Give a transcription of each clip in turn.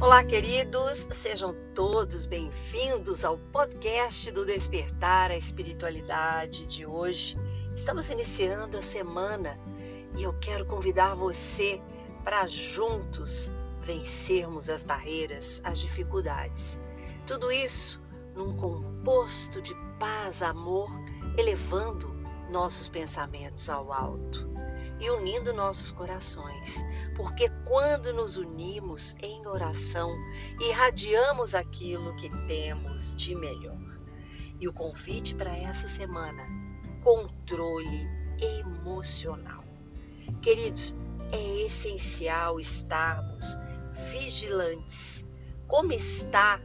Olá, queridos, sejam todos bem-vindos ao podcast do Despertar a Espiritualidade de hoje. Estamos iniciando a semana e eu quero convidar você para juntos vencermos as barreiras, as dificuldades. Tudo isso num composto de paz, amor, elevando nossos pensamentos ao alto e unindo nossos corações, porque quando nos unimos em oração, irradiamos aquilo que temos de melhor. E o convite para essa semana: controle emocional. Queridos, é essencial estarmos vigilantes. Como está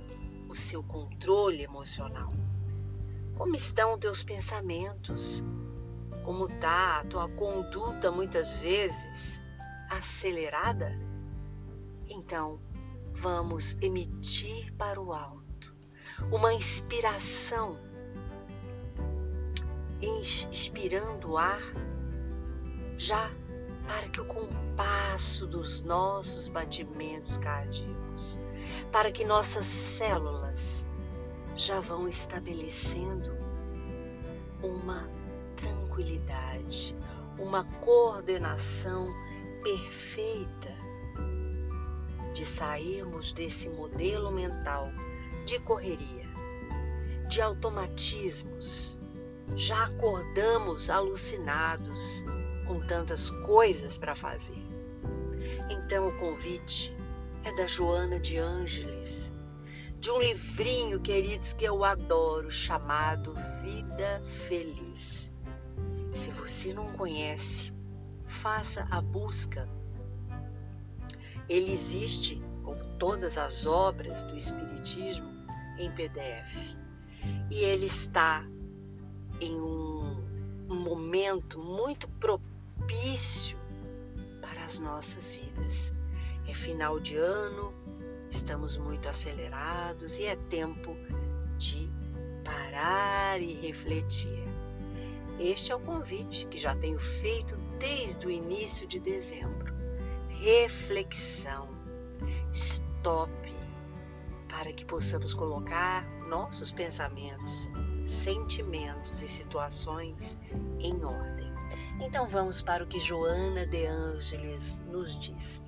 o seu controle emocional? Como estão teus pensamentos? Como está a tua conduta muitas vezes acelerada, então vamos emitir para o alto uma inspiração, inspirando o ar já para que o compasso dos nossos batimentos cardíacos, para que nossas células já vão estabelecendo uma tranquilidade, uma coordenação perfeita de sairmos desse modelo mental de correria, de automatismos. Já acordamos alucinados com tantas coisas para fazer. Então o convite é da Joana de Ângeles, de um livrinho, queridos, que eu adoro, chamado Vida Feliz. Se não conhece, faça a busca. Ele existe, como todas as obras do Espiritismo, em PDF. E ele está em um, um momento muito propício para as nossas vidas. É final de ano, estamos muito acelerados e é tempo de parar e refletir. Este é o convite que já tenho feito desde o início de dezembro. Reflexão. Stop para que possamos colocar nossos pensamentos, sentimentos e situações em ordem. Então vamos para o que Joana de Ângeles nos diz.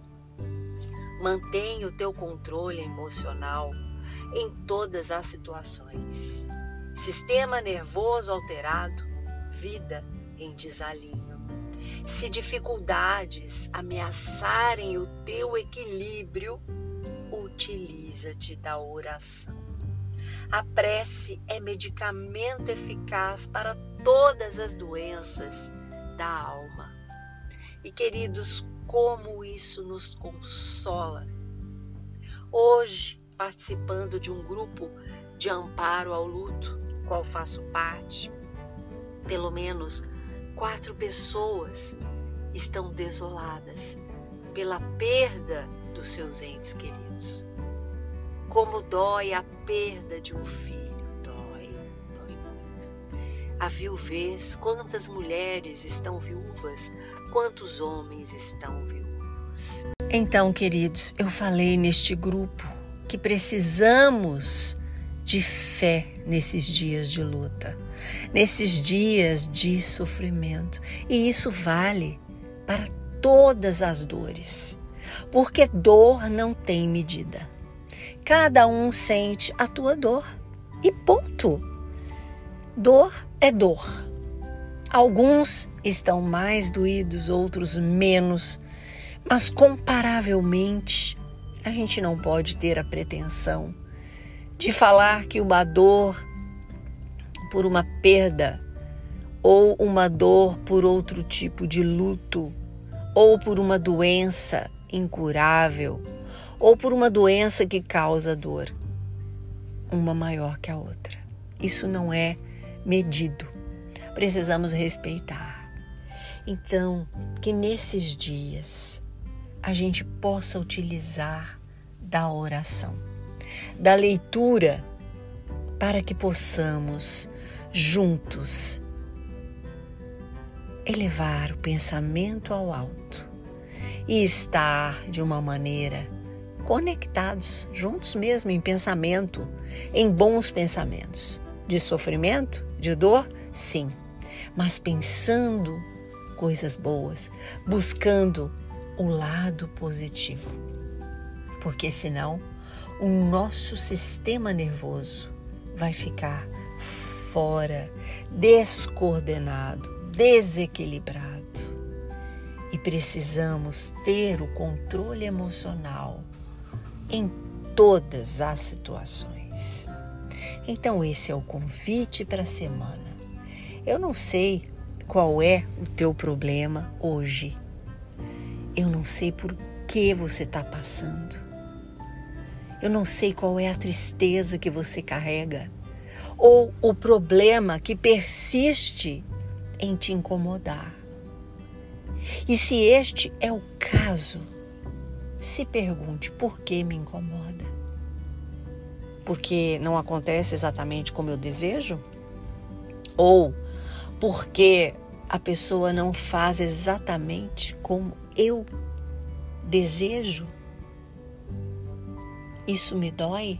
Mantenha o teu controle emocional em todas as situações. Sistema nervoso alterado vida em desalinho. Se dificuldades ameaçarem o teu equilíbrio, utiliza-te da oração. A prece é medicamento eficaz para todas as doenças da alma. E queridos, como isso nos consola. Hoje, participando de um grupo de amparo ao luto, qual faço parte, pelo menos quatro pessoas estão desoladas pela perda dos seus entes queridos. Como dói a perda de um filho, dói, dói muito. A viuvez, quantas mulheres estão viúvas, quantos homens estão viúvos. Então, queridos, eu falei neste grupo que precisamos de fé nesses dias de luta, nesses dias de sofrimento. E isso vale para todas as dores, porque dor não tem medida. Cada um sente a tua dor e ponto. Dor é dor. Alguns estão mais doídos, outros menos, mas comparavelmente a gente não pode ter a pretensão de falar que uma dor por uma perda, ou uma dor por outro tipo de luto, ou por uma doença incurável, ou por uma doença que causa dor, uma maior que a outra. Isso não é medido. Precisamos respeitar. Então, que nesses dias a gente possa utilizar da oração da leitura, para que possamos juntos elevar o pensamento ao alto e estar de uma maneira conectados, juntos mesmo em pensamento, em bons pensamentos. De sofrimento, de dor, sim, mas pensando coisas boas, buscando o lado positivo. Porque senão o nosso sistema nervoso vai ficar fora, descoordenado, desequilibrado. E precisamos ter o controle emocional em todas as situações. Então, esse é o convite para a semana. Eu não sei qual é o teu problema hoje. Eu não sei por que você está passando. Eu não sei qual é a tristeza que você carrega ou o problema que persiste em te incomodar. E se este é o caso, se pergunte por que me incomoda. Porque não acontece exatamente como eu desejo? Ou porque a pessoa não faz exatamente como eu desejo? Isso me dói?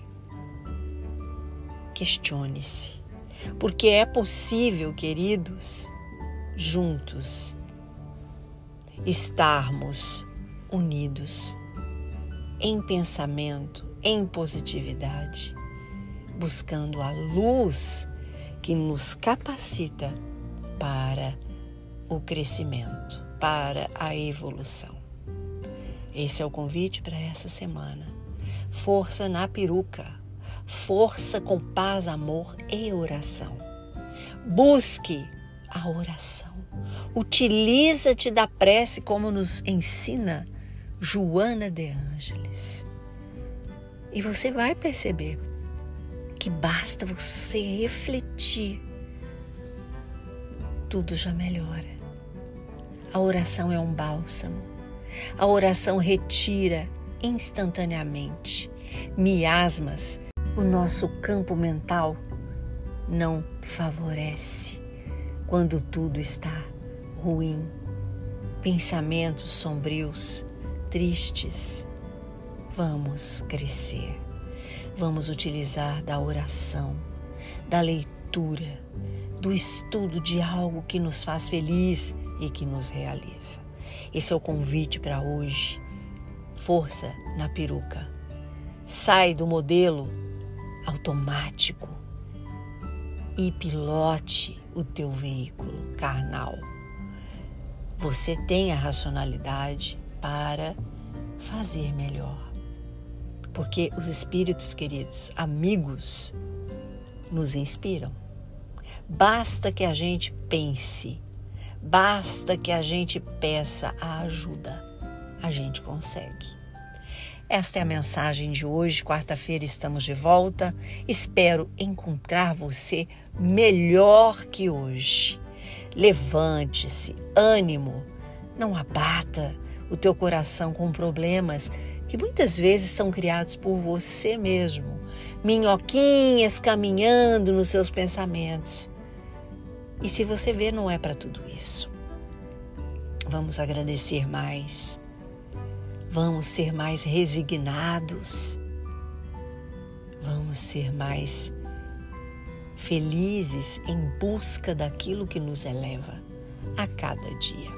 Questione-se. Porque é possível, queridos, juntos estarmos unidos em pensamento, em positividade, buscando a luz que nos capacita para o crescimento, para a evolução. Esse é o convite para essa semana. Força na peruca, força com paz, amor e oração. Busque a oração. Utiliza-te da prece como nos ensina Joana de Ângeles. E você vai perceber que basta você refletir, tudo já melhora. A oração é um bálsamo. A oração retira instantaneamente miasmas. O nosso campo mental não favorece quando tudo está ruim. Pensamentos sombrios tristes, vamos crescer. Vamos utilizar da oração, da leitura, do estudo de algo que nos faz feliz e que nos realiza. Esse é o convite para hoje. Força na peruca. Sai do modelo automático e pilote o teu veículo carnal. Você tem a racionalidade, para fazer melhor. Porque os espíritos queridos, amigos, nos inspiram. Basta que a gente pense, basta que a gente peça a ajuda, a gente consegue. Esta é a mensagem de hoje. Quarta-feira estamos de volta. Espero encontrar você melhor que hoje. Levante-se, ânimo, não abata o teu coração com problemas que muitas vezes são criados por você mesmo, minhoquinhas caminhando nos seus pensamentos. E se você ver, não é para tudo isso. Vamos agradecer mais. Vamos ser mais resignados. Vamos ser mais felizes em busca daquilo que nos eleva a cada dia.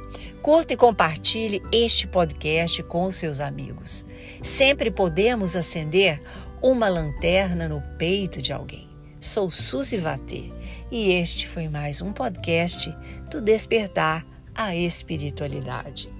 Curta e compartilhe este podcast com seus amigos. Sempre podemos acender uma lanterna no peito de alguém. Sou Suzy Vatê e este foi mais um podcast do Despertar a Espiritualidade.